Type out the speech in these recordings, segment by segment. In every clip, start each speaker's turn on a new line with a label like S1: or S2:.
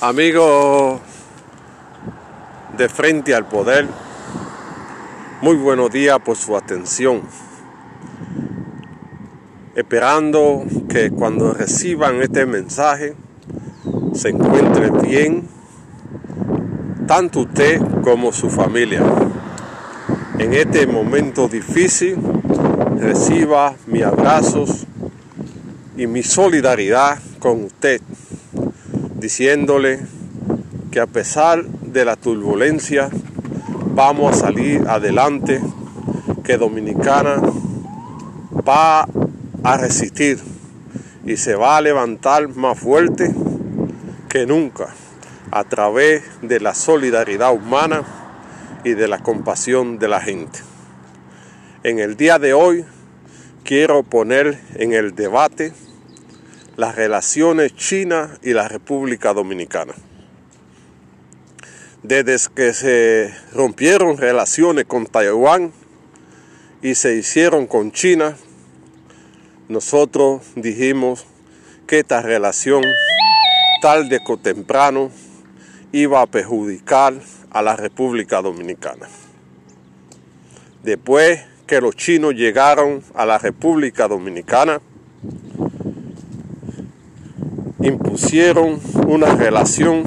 S1: Amigos de Frente al Poder, muy buenos días por su atención. Esperando que cuando reciban este mensaje se encuentre bien, tanto usted como su familia. En este momento difícil, reciba mis abrazos y mi solidaridad con usted diciéndole que a pesar de la turbulencia vamos a salir adelante, que Dominicana va a resistir y se va a levantar más fuerte que nunca a través de la solidaridad humana y de la compasión de la gente. En el día de hoy quiero poner en el debate las relaciones China y la República Dominicana. Desde que se rompieron relaciones con Taiwán y se hicieron con China, nosotros dijimos que esta relación tarde o temprano iba a perjudicar a la República Dominicana. Después que los chinos llegaron a la República Dominicana, impusieron una relación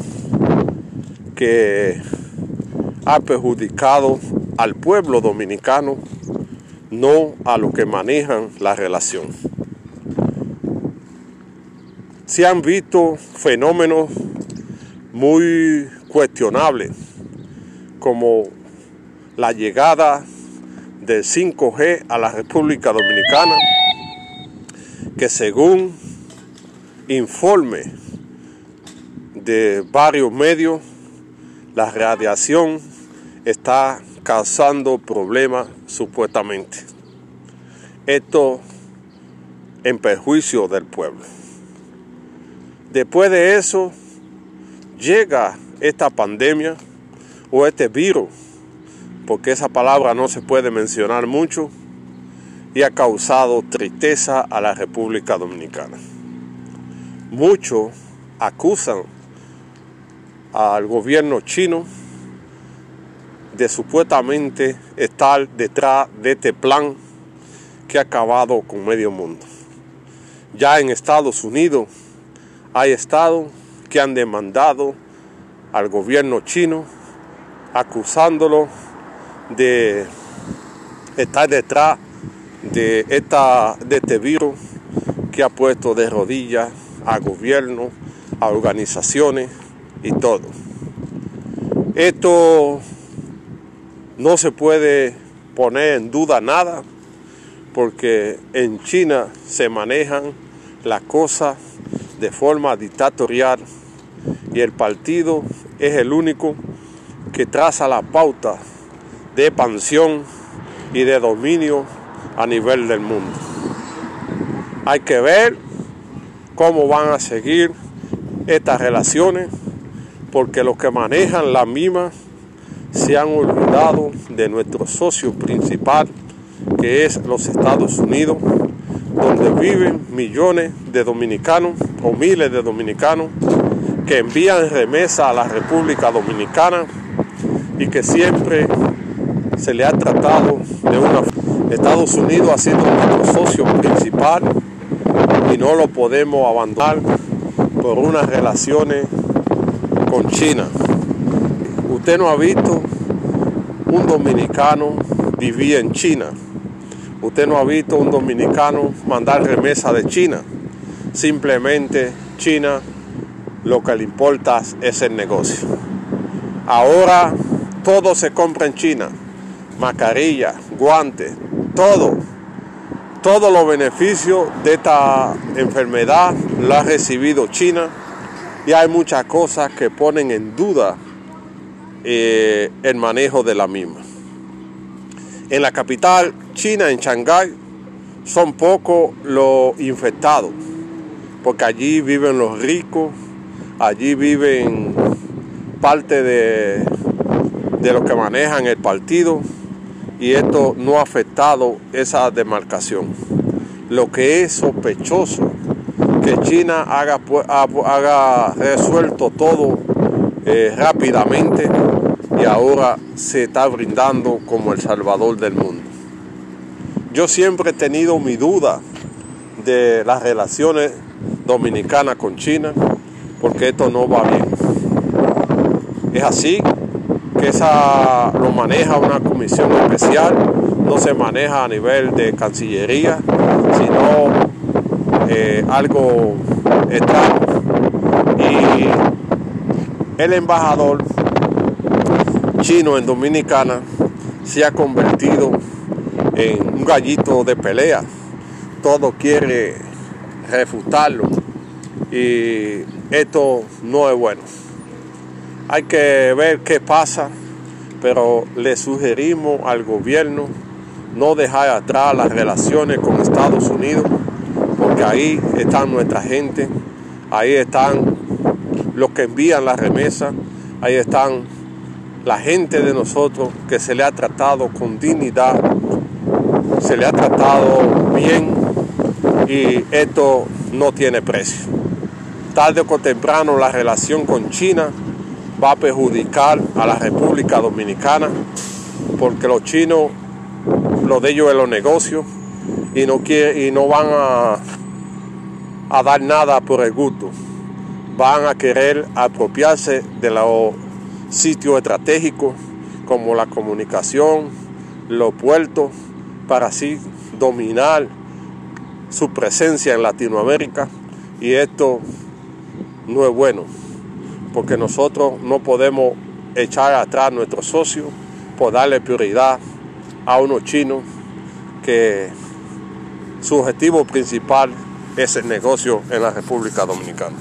S1: que ha perjudicado al pueblo dominicano, no a los que manejan la relación. Se han visto fenómenos muy cuestionables, como la llegada del 5G a la República Dominicana, que según informe de varios medios, la radiación está causando problemas supuestamente. Esto en perjuicio del pueblo. Después de eso, llega esta pandemia o este virus, porque esa palabra no se puede mencionar mucho, y ha causado tristeza a la República Dominicana. Muchos acusan al gobierno chino de supuestamente estar detrás de este plan que ha acabado con medio mundo. Ya en Estados Unidos hay estados que han demandado al gobierno chino acusándolo de estar detrás de, esta, de este virus que ha puesto de rodillas a gobierno, a organizaciones y todo. Esto no se puede poner en duda nada porque en China se manejan las cosas de forma dictatorial y el partido es el único que traza la pauta de expansión y de dominio a nivel del mundo. Hay que ver cómo van a seguir estas relaciones, porque los que manejan la misma se han olvidado de nuestro socio principal, que es los Estados Unidos, donde viven millones de dominicanos o miles de dominicanos que envían remesa a la República Dominicana y que siempre se le ha tratado de una... Estados Unidos ha sido nuestro socio principal y no lo podemos abandonar por unas relaciones con China. Usted no ha visto un dominicano vivir en China. Usted no ha visto un dominicano mandar remesa de China. Simplemente China lo que le importa es el negocio. Ahora todo se compra en China. Mascarilla, guantes, todo todos los beneficios de esta enfermedad lo ha recibido China y hay muchas cosas que ponen en duda eh, el manejo de la misma. En la capital china, en Shanghái, son pocos los infectados, porque allí viven los ricos, allí viven parte de, de los que manejan el partido y esto no ha afectado esa demarcación. Lo que es sospechoso que China haga, resuelto todo eh, rápidamente y ahora se está brindando como el salvador del mundo. Yo siempre he tenido mi duda de las relaciones dominicanas con China, porque esto no va bien. Es así que esa lo maneja una comisión especial, no se maneja a nivel de Cancillería, sino eh, algo extraño. Y el embajador chino en Dominicana se ha convertido en un gallito de pelea. Todo quiere refutarlo y esto no es bueno. Hay que ver qué pasa, pero le sugerimos al gobierno no dejar atrás las relaciones con Estados Unidos porque ahí están nuestra gente, ahí están los que envían la remesa, ahí están la gente de nosotros que se le ha tratado con dignidad, se le ha tratado bien y esto no tiene precio. Tarde o temprano la relación con China va a perjudicar a la República Dominicana porque los chinos, lo de ellos es los negocios y no, quiere, y no van a, a dar nada por el gusto. Van a querer apropiarse de los sitios estratégicos como la comunicación, los puertos, para así dominar su presencia en Latinoamérica. Y esto no es bueno, porque nosotros no podemos echar atrás a nuestros socios por darle prioridad a unos chinos que su objetivo principal es el negocio en la República Dominicana.